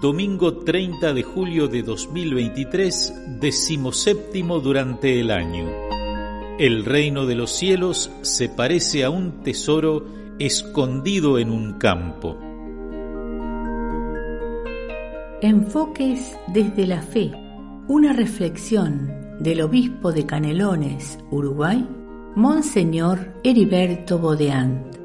domingo 30 de julio de 2023, decimoséptimo durante el año. El reino de los cielos se parece a un tesoro escondido en un campo. Enfoques desde la fe. Una reflexión del obispo de Canelones, Uruguay, Monseñor Heriberto Bodeant.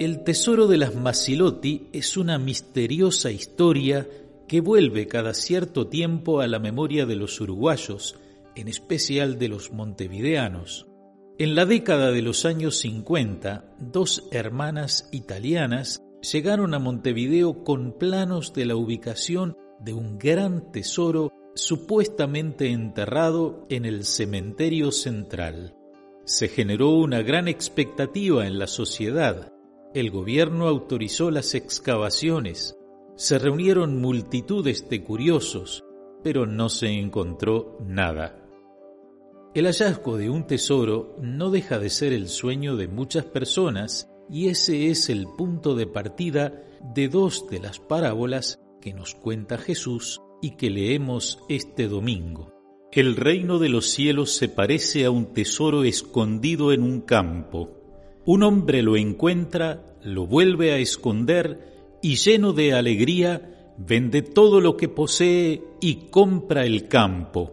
El tesoro de las Masilotti es una misteriosa historia que vuelve cada cierto tiempo a la memoria de los uruguayos, en especial de los montevideanos. En la década de los años 50, dos hermanas italianas llegaron a Montevideo con planos de la ubicación de un gran tesoro supuestamente enterrado en el cementerio central. Se generó una gran expectativa en la sociedad el gobierno autorizó las excavaciones, se reunieron multitudes de curiosos, pero no se encontró nada. El hallazgo de un tesoro no deja de ser el sueño de muchas personas y ese es el punto de partida de dos de las parábolas que nos cuenta Jesús y que leemos este domingo. El reino de los cielos se parece a un tesoro escondido en un campo un hombre lo encuentra, lo vuelve a esconder y lleno de alegría vende todo lo que posee y compra el campo.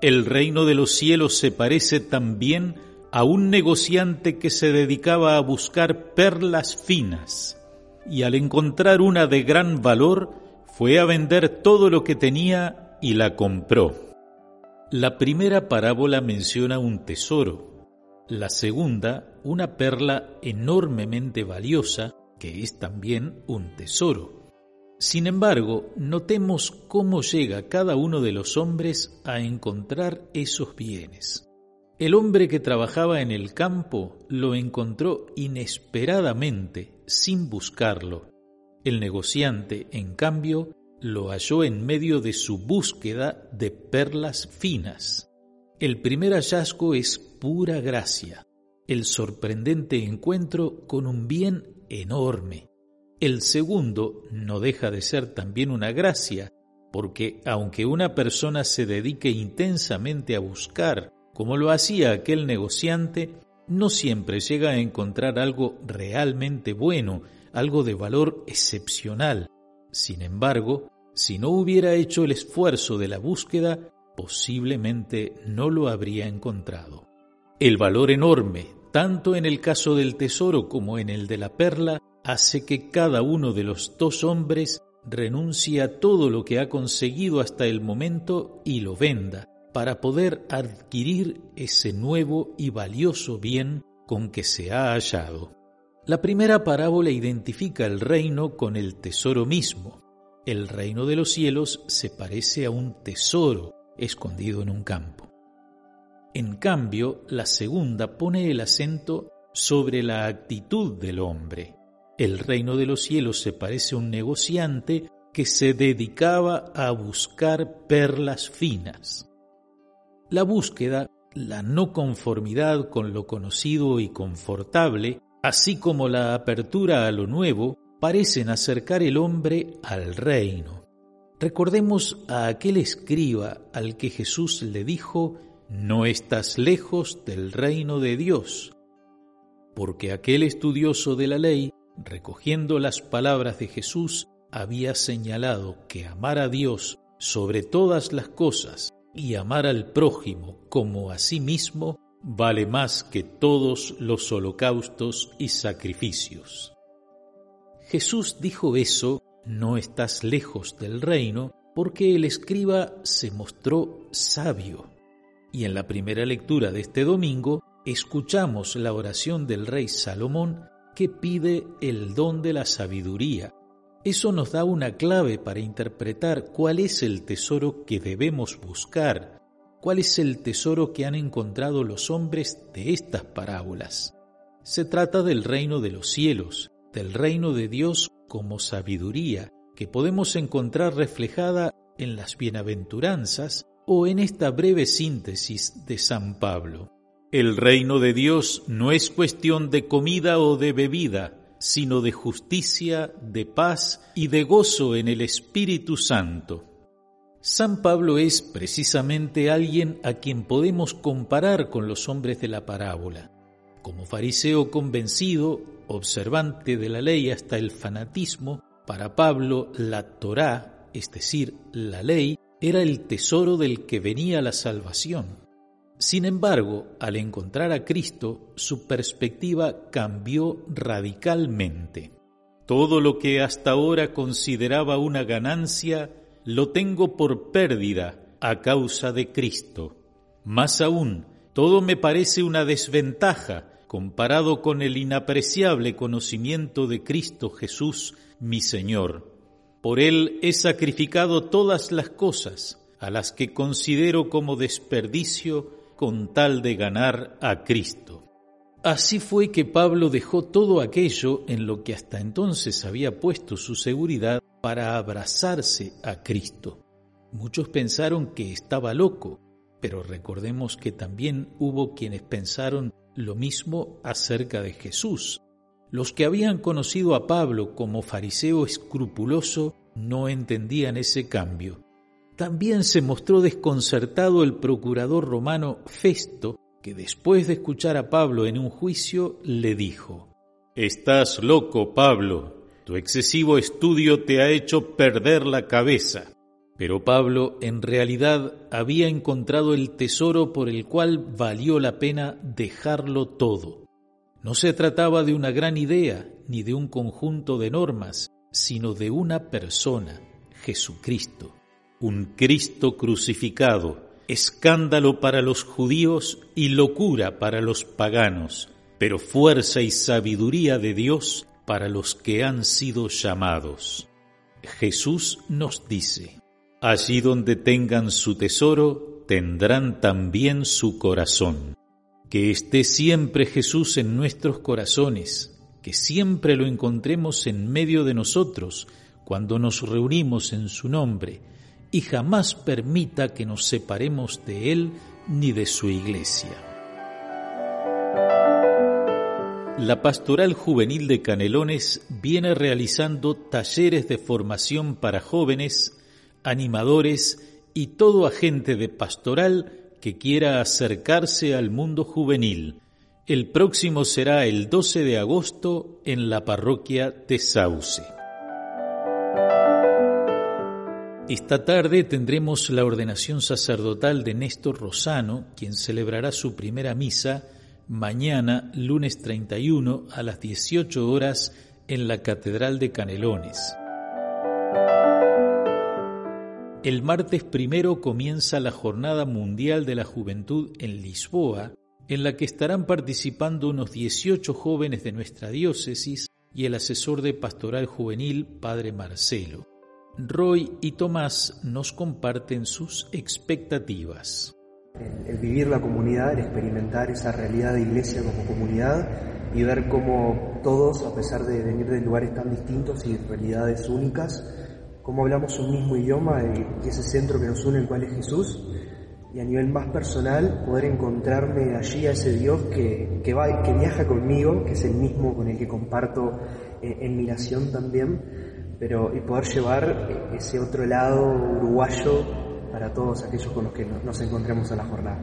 El reino de los cielos se parece también a un negociante que se dedicaba a buscar perlas finas y al encontrar una de gran valor fue a vender todo lo que tenía y la compró. La primera parábola menciona un tesoro, la segunda, una perla enormemente valiosa, que es también un tesoro. Sin embargo, notemos cómo llega cada uno de los hombres a encontrar esos bienes. El hombre que trabajaba en el campo lo encontró inesperadamente, sin buscarlo. El negociante, en cambio, lo halló en medio de su búsqueda de perlas finas. El primer hallazgo es pura gracia, el sorprendente encuentro con un bien enorme. El segundo no deja de ser también una gracia, porque aunque una persona se dedique intensamente a buscar, como lo hacía aquel negociante, no siempre llega a encontrar algo realmente bueno, algo de valor excepcional. Sin embargo, si no hubiera hecho el esfuerzo de la búsqueda, posiblemente no lo habría encontrado. El valor enorme, tanto en el caso del tesoro como en el de la perla, hace que cada uno de los dos hombres renuncie a todo lo que ha conseguido hasta el momento y lo venda, para poder adquirir ese nuevo y valioso bien con que se ha hallado. La primera parábola identifica el reino con el tesoro mismo. El reino de los cielos se parece a un tesoro escondido en un campo. En cambio, la segunda pone el acento sobre la actitud del hombre. El reino de los cielos se parece a un negociante que se dedicaba a buscar perlas finas. La búsqueda, la no conformidad con lo conocido y confortable, así como la apertura a lo nuevo, parecen acercar el hombre al reino. Recordemos a aquel escriba al que Jesús le dijo, no estás lejos del reino de Dios, porque aquel estudioso de la ley, recogiendo las palabras de Jesús, había señalado que amar a Dios sobre todas las cosas y amar al prójimo como a sí mismo vale más que todos los holocaustos y sacrificios. Jesús dijo eso, no estás lejos del reino, porque el escriba se mostró sabio y en la primera lectura de este domingo escuchamos la oración del rey Salomón que pide el don de la sabiduría. Eso nos da una clave para interpretar cuál es el tesoro que debemos buscar, cuál es el tesoro que han encontrado los hombres de estas parábolas. Se trata del reino de los cielos, del reino de Dios como sabiduría, que podemos encontrar reflejada en las bienaventuranzas o en esta breve síntesis de San Pablo. El reino de Dios no es cuestión de comida o de bebida, sino de justicia, de paz y de gozo en el Espíritu Santo. San Pablo es precisamente alguien a quien podemos comparar con los hombres de la parábola. Como fariseo convencido, observante de la ley hasta el fanatismo, para Pablo la Torá, es decir, la ley, era el tesoro del que venía la salvación. Sin embargo, al encontrar a Cristo, su perspectiva cambió radicalmente. Todo lo que hasta ahora consideraba una ganancia, lo tengo por pérdida a causa de Cristo. Más aún, todo me parece una desventaja comparado con el inapreciable conocimiento de Cristo Jesús, mi Señor. Por Él he sacrificado todas las cosas, a las que considero como desperdicio con tal de ganar a Cristo. Así fue que Pablo dejó todo aquello en lo que hasta entonces había puesto su seguridad para abrazarse a Cristo. Muchos pensaron que estaba loco, pero recordemos que también hubo quienes pensaron lo mismo acerca de Jesús. Los que habían conocido a Pablo como fariseo escrupuloso no entendían ese cambio también se mostró desconcertado el procurador romano Festo, que después de escuchar a Pablo en un juicio le dijo, Estás loco, Pablo, tu excesivo estudio te ha hecho perder la cabeza. Pero Pablo en realidad había encontrado el tesoro por el cual valió la pena dejarlo todo. No se trataba de una gran idea ni de un conjunto de normas, sino de una persona, Jesucristo un Cristo crucificado, escándalo para los judíos y locura para los paganos, pero fuerza y sabiduría de Dios para los que han sido llamados. Jesús nos dice, allí donde tengan su tesoro, tendrán también su corazón. Que esté siempre Jesús en nuestros corazones, que siempre lo encontremos en medio de nosotros cuando nos reunimos en su nombre, y jamás permita que nos separemos de Él ni de su iglesia. La Pastoral Juvenil de Canelones viene realizando talleres de formación para jóvenes, animadores y todo agente de pastoral que quiera acercarse al mundo juvenil. El próximo será el 12 de agosto en la parroquia de Sauce. Esta tarde tendremos la ordenación sacerdotal de Néstor Rosano, quien celebrará su primera misa mañana, lunes 31, a las 18 horas en la Catedral de Canelones. El martes primero comienza la Jornada Mundial de la Juventud en Lisboa, en la que estarán participando unos 18 jóvenes de nuestra diócesis y el asesor de Pastoral Juvenil, Padre Marcelo. Roy y Tomás nos comparten sus expectativas. El, vivir la comunidad, el experimentar esa realidad de iglesia como comunidad y ver cómo todos, a pesar de venir de lugares tan distintos y realidades únicas, cómo hablamos un mismo idioma y ese centro que nos une, el cual es Jesús, y a nivel más personal poder encontrarme allí a ese Dios que, que, viaja conmigo, que es el mismo con el que comparto eh, en mi nación también pero y poder llevar ese otro lado uruguayo para todos aquellos con los que nos encontremos a la jornada.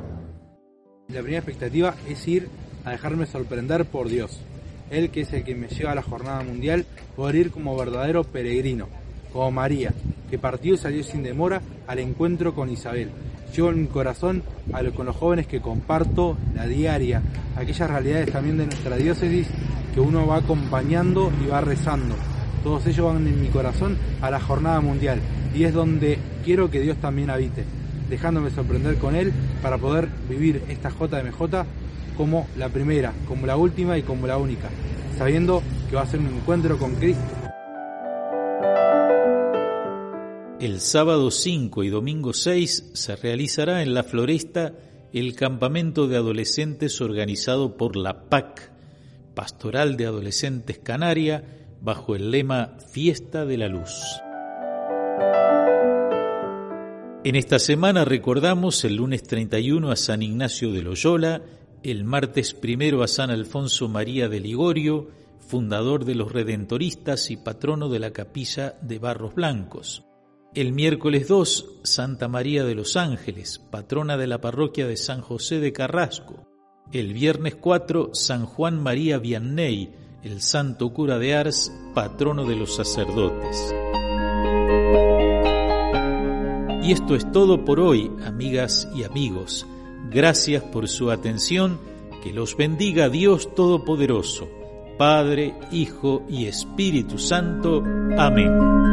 La primera expectativa es ir a dejarme sorprender por Dios. Él que es el que me lleva a la jornada mundial, poder ir como verdadero peregrino, como María, que partió y salió sin demora al encuentro con Isabel. Llevo en mi corazón a lo, con los jóvenes que comparto la diaria, aquellas realidades también de nuestra diócesis que uno va acompañando y va rezando todos ellos van en mi corazón a la jornada mundial y es donde quiero que Dios también habite, dejándome sorprender con Él para poder vivir esta JMJ como la primera, como la última y como la única, sabiendo que va a ser un encuentro con Cristo. El sábado 5 y domingo 6 se realizará en la Floresta el campamento de adolescentes organizado por la PAC, Pastoral de Adolescentes Canaria, bajo el lema Fiesta de la Luz. En esta semana recordamos el lunes 31 a San Ignacio de Loyola, el martes primero a San Alfonso María de Ligorio, fundador de los Redentoristas y patrono de la capilla de Barros Blancos. El miércoles 2, Santa María de los Ángeles, patrona de la parroquia de San José de Carrasco. El viernes 4, San Juan María Vianney, el santo cura de Ars, patrono de los sacerdotes. Y esto es todo por hoy, amigas y amigos. Gracias por su atención. Que los bendiga Dios Todopoderoso, Padre, Hijo y Espíritu Santo. Amén.